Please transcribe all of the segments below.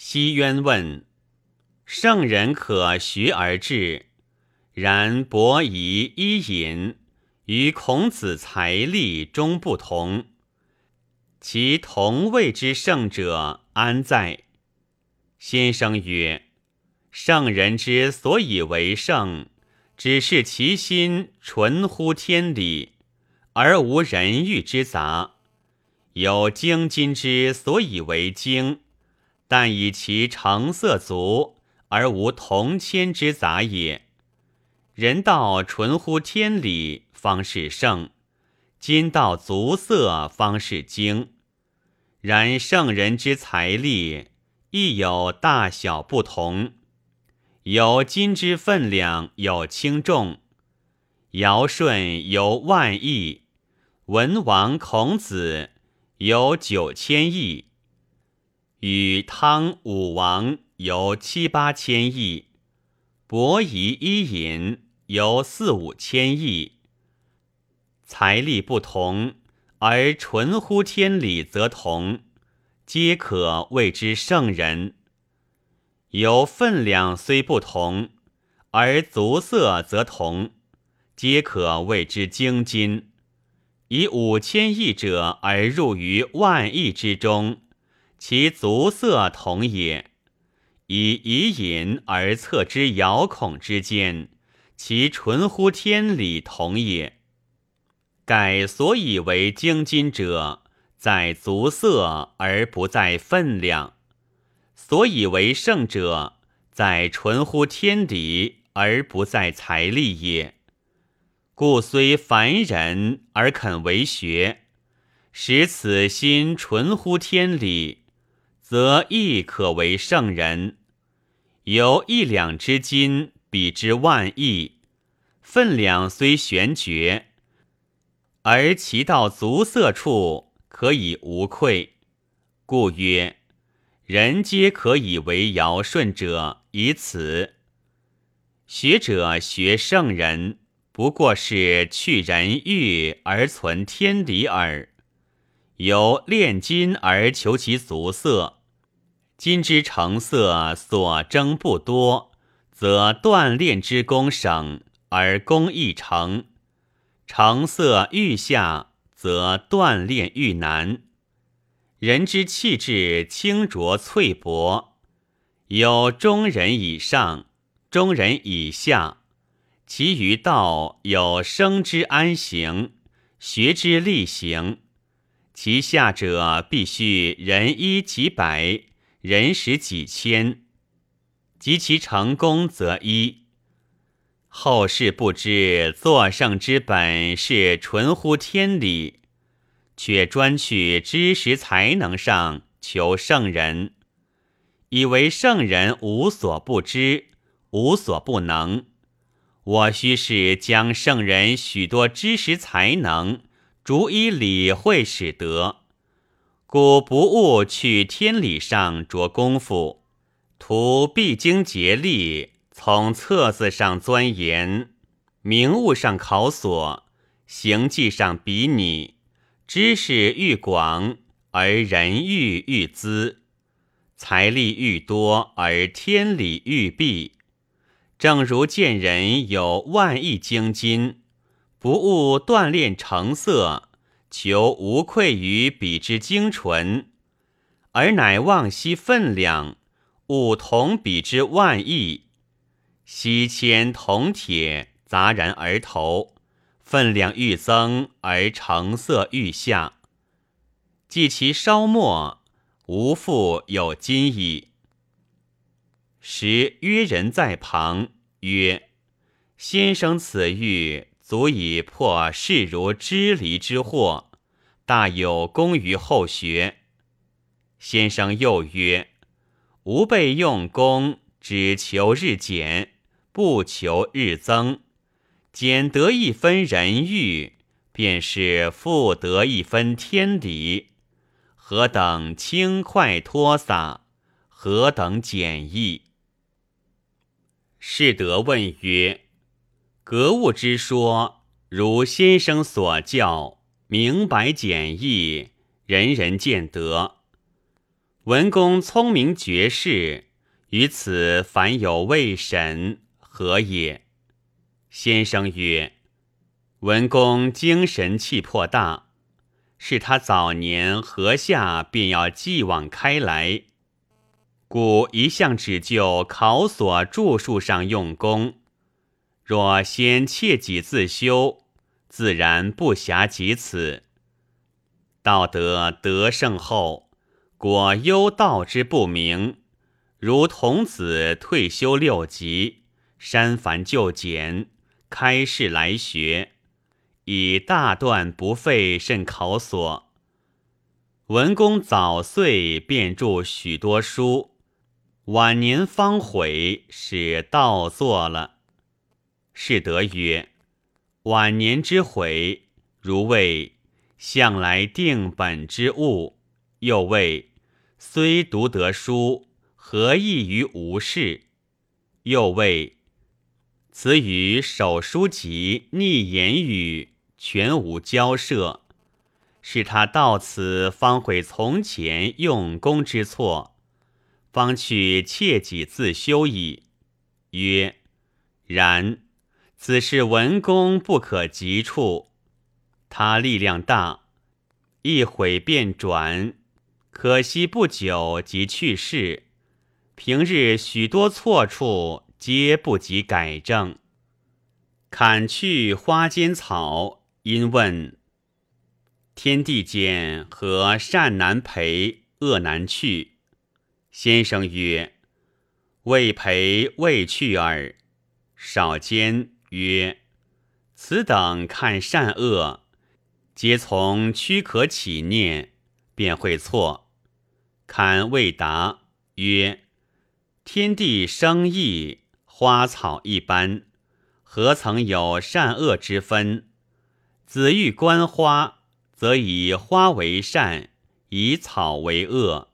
西渊问：“圣人可学而至，然伯夷、伊尹与孔子财力终不同，其同谓之圣者安在？”先生曰：“圣人之所以为圣，只是其心纯乎天理，而无人欲之杂。有精金之所以为精，但以其成色足，而无铜铅之杂也。人道纯乎天理，方是圣；金道足色，方是精。然圣人之财力。”亦有大小不同，有金之分量，有轻重。尧舜有万亿，文王孔子有九千亿，与汤武王有七八千亿，伯夷伊尹有四五千亿。财力不同，而纯乎天理，则同。皆可谓之圣人。有分量虽不同，而足色则同，皆可谓之精金。以五千亿者而入于万亿之中，其足色同也；以以隐而测之遥恐之间，其纯乎天理同也。盖所以为精金者。在足色而不在分量，所以为圣者，在纯乎天理而不在财力也。故虽凡人而肯为学，使此心纯乎天理，则亦可为圣人。有一两之金，比之万亿，分量虽玄绝，而其到足色处。可以无愧，故曰：人皆可以为尧舜者，以此。学者学圣人，不过是去人欲而存天理耳。由炼金而求其足色，金之成色所争不多，则锻炼之功省，而功亦成。成色愈下。则锻炼愈难。人之气质清浊脆薄，有中人以上，中人以下，其余道有生之安行，学之力行。其下者必须人一几百，人十几千，及其成功则一。后世不知作圣之本是纯乎天理，却专去知识才能上求圣人，以为圣人无所不知，无所不能。我须是将圣人许多知识才能逐一理会使得，故不务去天理上着功夫，图必经竭力。从册子上钻研，名物上考索，行迹上比拟，知识愈广而人欲愈滋，财力愈多而天理愈弊。正如见人有万亿精金，不务锻炼成色，求无愧于彼之精纯，而乃忘惜分量，吾同彼之万亿。西铅铜铁杂然而投，分量愈增而成色愈下。计其稍末，无复有金矣。时约人在旁曰：“先生此欲足以破世如支离之祸，大有功于后学。”先生又曰：“吾辈用功，只求日减。”不求日增，减得一分人欲，便是复得一分天理。何等轻快脱洒，何等简易？士德问曰：“格物之说，如先生所教，明白简易，人人见得。文公聪明绝世，于此凡有未审，何也？先生曰：文公精神气魄大，是他早年河下便要继往开来，故一向只就考所著述上用功。若先切己自修，自然不暇及此。道德得胜后。果忧道之不明，如童子退休六级，删繁就简，开示来学，以大断不费甚考所。文公早岁便著许多书，晚年方悔，使道作了。是德曰：晚年之悔，如谓向来定本之物，又谓。虽读得书，何益于无事？又谓此与手书籍逆言语，全无交涉，是他到此方悔从前用功之错，方去切己自修矣。曰：然，此事文公不可及处，他力量大，一悔便转。可惜不久即去世，平日许多错处皆不及改正。砍去花间草，因问：天地间何善难培，恶难去？先生曰：未培未去耳。少间曰：此等看善恶，皆从躯壳起念，便会错。堪未答曰：“天地生意，花草一般，何曾有善恶之分？子欲观花，则以花为善，以草为恶；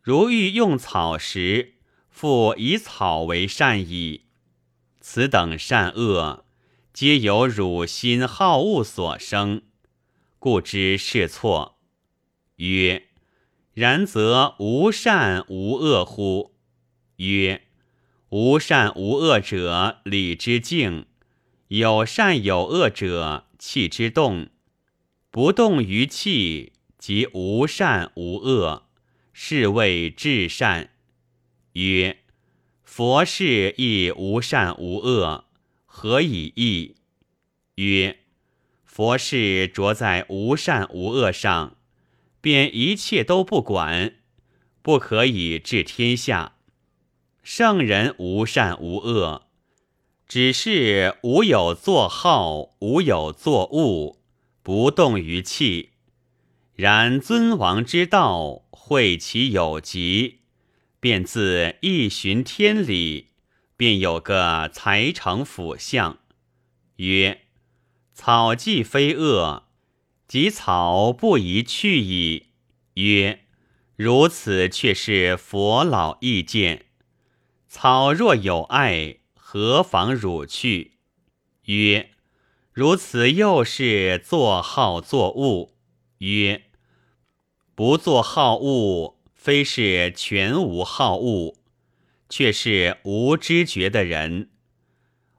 如欲用草时，复以草为善矣。此等善恶，皆由汝心好恶所生，故知是错。”曰。然则无善无恶乎？曰：无善无恶者，理之静；有善有恶者，气之动。不动于气，即无善无恶，是谓至善。曰：佛事亦无善无恶，何以异？曰：佛事着在无善无恶上。便一切都不管，不可以治天下。圣人无善无恶，只是无有作好，无有作恶，不动于气。然尊王之道，会其有极，便自一循天理，便有个才成辅相，曰：草既非恶。及草不宜去矣。曰：如此却是佛老意见。草若有爱，何妨汝去？曰：如此又是作好作恶。曰：不作好恶，非是全无好物，却是无知觉的人。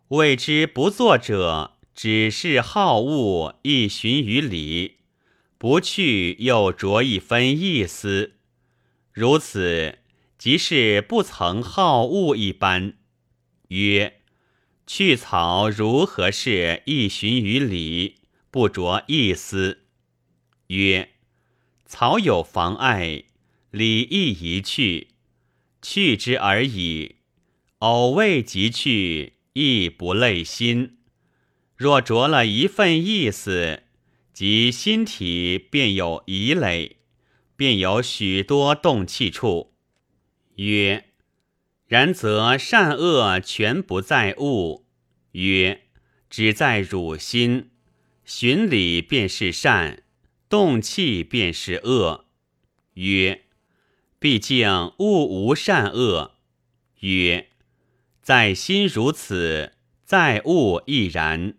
谓之不作者。只是好恶亦循于理，不去又着一分意思，如此即是不曾好恶一般。曰：去草如何是亦循于理，不着意思？曰：草有妨碍，礼亦宜去，去之而已。偶未及去，亦不累心。若着了一份意思，即心体便有疑累，便有许多动气处。曰：然则善恶全不在物。曰：只在汝心。循理便是善，动气便是恶。曰：毕竟物无善恶。曰：在心如此，在物亦然。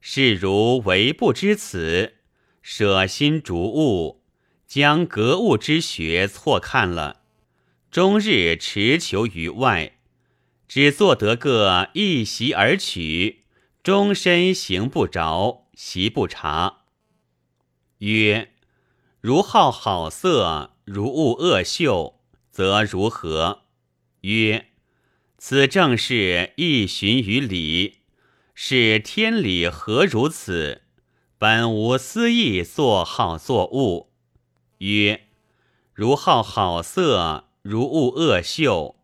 是如为不知此，舍心逐物，将格物之学错看了，终日持求于外，只做得个一席而取，终身行不着，习不察。曰：如好好色，如恶恶秀，则如何？曰：此正是亦循于理，是天理何如此？本无私意，作好作恶。曰：如好好色，如恶恶秀，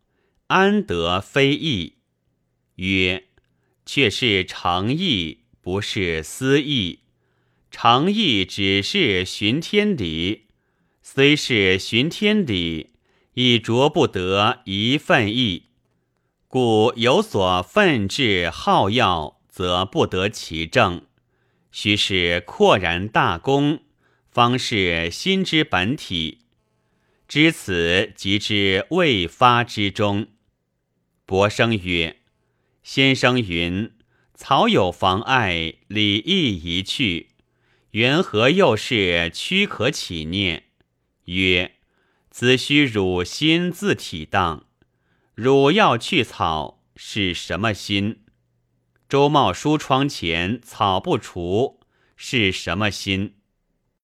安得非义？曰：却是诚意，不是私意。诚意只是循天理，虽是循天理，亦着不得一份意。故有所奋志好要，则不得其正。须是阔然大功，方是心之本体。知此，即知未发之中。伯生曰：“先生云，草有妨碍，礼亦宜去。缘何又是躯可起念？”曰：“子虚汝心自体荡。汝要去草，是什么心？”周茂书窗前草不除，是什么心？